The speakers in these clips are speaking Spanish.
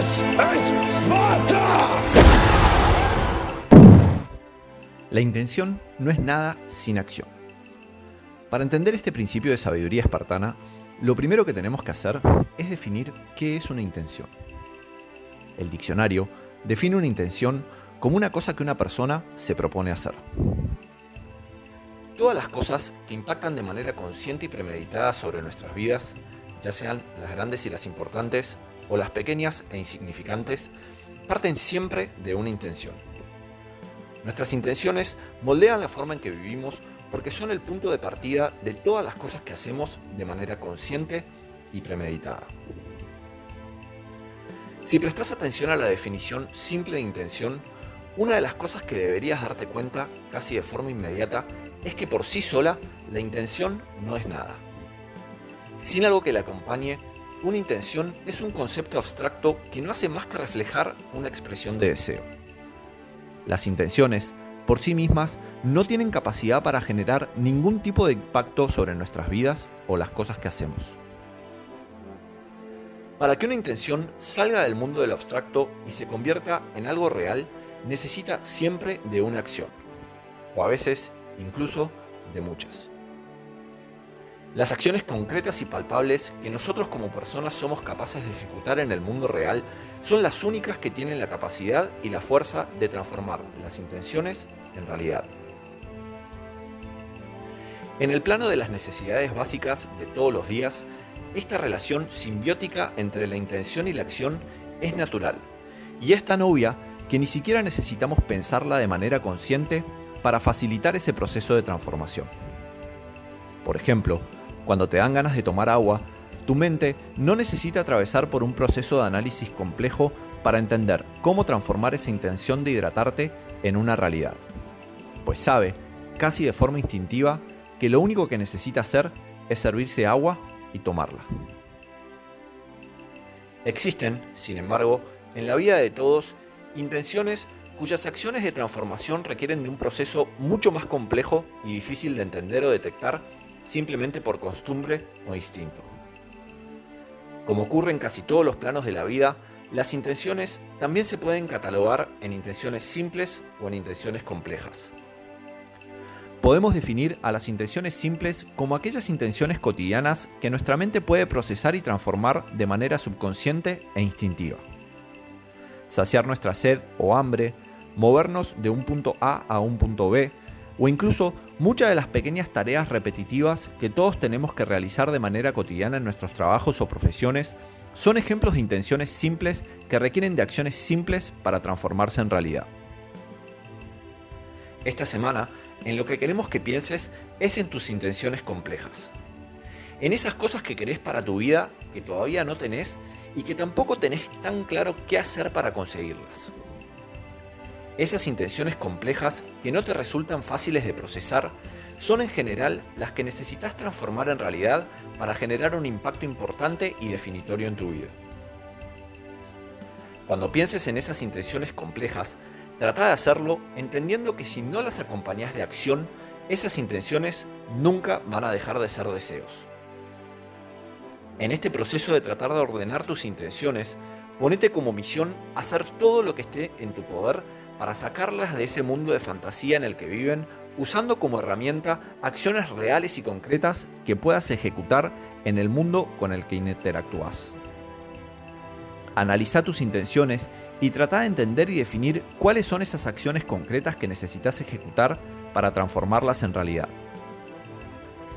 Es Sparta! La intención no es nada sin acción. Para entender este principio de sabiduría espartana, lo primero que tenemos que hacer es definir qué es una intención. El diccionario define una intención como una cosa que una persona se propone hacer. Todas las cosas que impactan de manera consciente y premeditada sobre nuestras vidas, ya sean las grandes y las importantes, o las pequeñas e insignificantes, parten siempre de una intención. Nuestras intenciones moldean la forma en que vivimos porque son el punto de partida de todas las cosas que hacemos de manera consciente y premeditada. Si prestas atención a la definición simple de intención, una de las cosas que deberías darte cuenta casi de forma inmediata es que por sí sola la intención no es nada. Sin algo que la acompañe, una intención es un concepto abstracto que no hace más que reflejar una expresión de deseo. Las intenciones, por sí mismas, no tienen capacidad para generar ningún tipo de impacto sobre nuestras vidas o las cosas que hacemos. Para que una intención salga del mundo del abstracto y se convierta en algo real, necesita siempre de una acción, o a veces incluso de muchas. Las acciones concretas y palpables que nosotros como personas somos capaces de ejecutar en el mundo real son las únicas que tienen la capacidad y la fuerza de transformar las intenciones en realidad. En el plano de las necesidades básicas de todos los días, esta relación simbiótica entre la intención y la acción es natural y es tan obvia que ni siquiera necesitamos pensarla de manera consciente para facilitar ese proceso de transformación. Por ejemplo, cuando te dan ganas de tomar agua, tu mente no necesita atravesar por un proceso de análisis complejo para entender cómo transformar esa intención de hidratarte en una realidad. Pues sabe, casi de forma instintiva, que lo único que necesita hacer es servirse agua y tomarla. Existen, sin embargo, en la vida de todos, intenciones cuyas acciones de transformación requieren de un proceso mucho más complejo y difícil de entender o detectar simplemente por costumbre o instinto. Como ocurre en casi todos los planos de la vida, las intenciones también se pueden catalogar en intenciones simples o en intenciones complejas. Podemos definir a las intenciones simples como aquellas intenciones cotidianas que nuestra mente puede procesar y transformar de manera subconsciente e instintiva. Saciar nuestra sed o hambre, movernos de un punto A a un punto B, o incluso muchas de las pequeñas tareas repetitivas que todos tenemos que realizar de manera cotidiana en nuestros trabajos o profesiones son ejemplos de intenciones simples que requieren de acciones simples para transformarse en realidad. Esta semana, en lo que queremos que pienses es en tus intenciones complejas. En esas cosas que querés para tu vida que todavía no tenés y que tampoco tenés tan claro qué hacer para conseguirlas. Esas intenciones complejas que no te resultan fáciles de procesar son en general las que necesitas transformar en realidad para generar un impacto importante y definitorio en tu vida. Cuando pienses en esas intenciones complejas, trata de hacerlo entendiendo que si no las acompañas de acción, esas intenciones nunca van a dejar de ser deseos. En este proceso de tratar de ordenar tus intenciones, ponete como misión hacer todo lo que esté en tu poder para sacarlas de ese mundo de fantasía en el que viven, usando como herramienta acciones reales y concretas que puedas ejecutar en el mundo con el que interactúas. Analiza tus intenciones y trata de entender y definir cuáles son esas acciones concretas que necesitas ejecutar para transformarlas en realidad.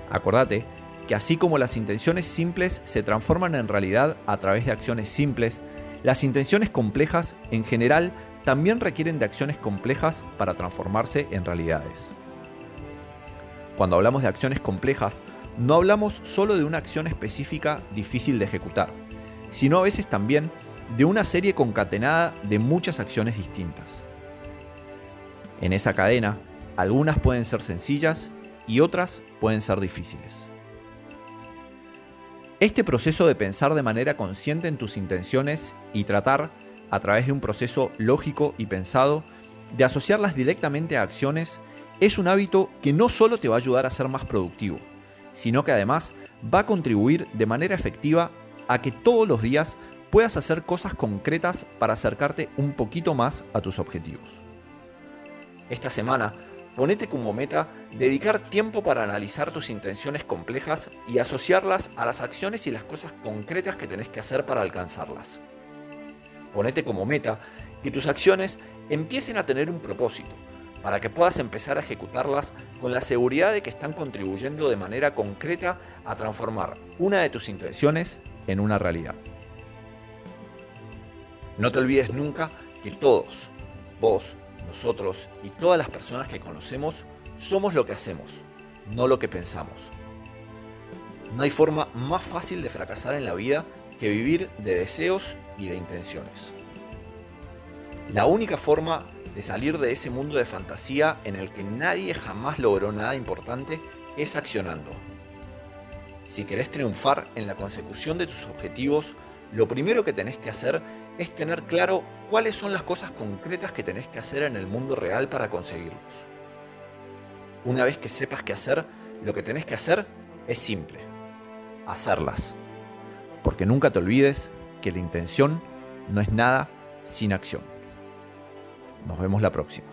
Acordate que así como las intenciones simples se transforman en realidad a través de acciones simples, las intenciones complejas en general también requieren de acciones complejas para transformarse en realidades. Cuando hablamos de acciones complejas, no hablamos solo de una acción específica difícil de ejecutar, sino a veces también de una serie concatenada de muchas acciones distintas. En esa cadena, algunas pueden ser sencillas y otras pueden ser difíciles. Este proceso de pensar de manera consciente en tus intenciones y tratar a través de un proceso lógico y pensado, de asociarlas directamente a acciones, es un hábito que no solo te va a ayudar a ser más productivo, sino que además va a contribuir de manera efectiva a que todos los días puedas hacer cosas concretas para acercarte un poquito más a tus objetivos. Esta semana, ponete como meta dedicar tiempo para analizar tus intenciones complejas y asociarlas a las acciones y las cosas concretas que tenés que hacer para alcanzarlas. Ponete como meta que tus acciones empiecen a tener un propósito, para que puedas empezar a ejecutarlas con la seguridad de que están contribuyendo de manera concreta a transformar una de tus intenciones en una realidad. No te olvides nunca que todos, vos, nosotros y todas las personas que conocemos, somos lo que hacemos, no lo que pensamos. No hay forma más fácil de fracasar en la vida que vivir de deseos y de intenciones. La única forma de salir de ese mundo de fantasía en el que nadie jamás logró nada importante es accionando. Si querés triunfar en la consecución de tus objetivos, lo primero que tenés que hacer es tener claro cuáles son las cosas concretas que tenés que hacer en el mundo real para conseguirlos. Una vez que sepas qué hacer, lo que tenés que hacer es simple, hacerlas. Porque nunca te olvides que la intención no es nada sin acción. Nos vemos la próxima.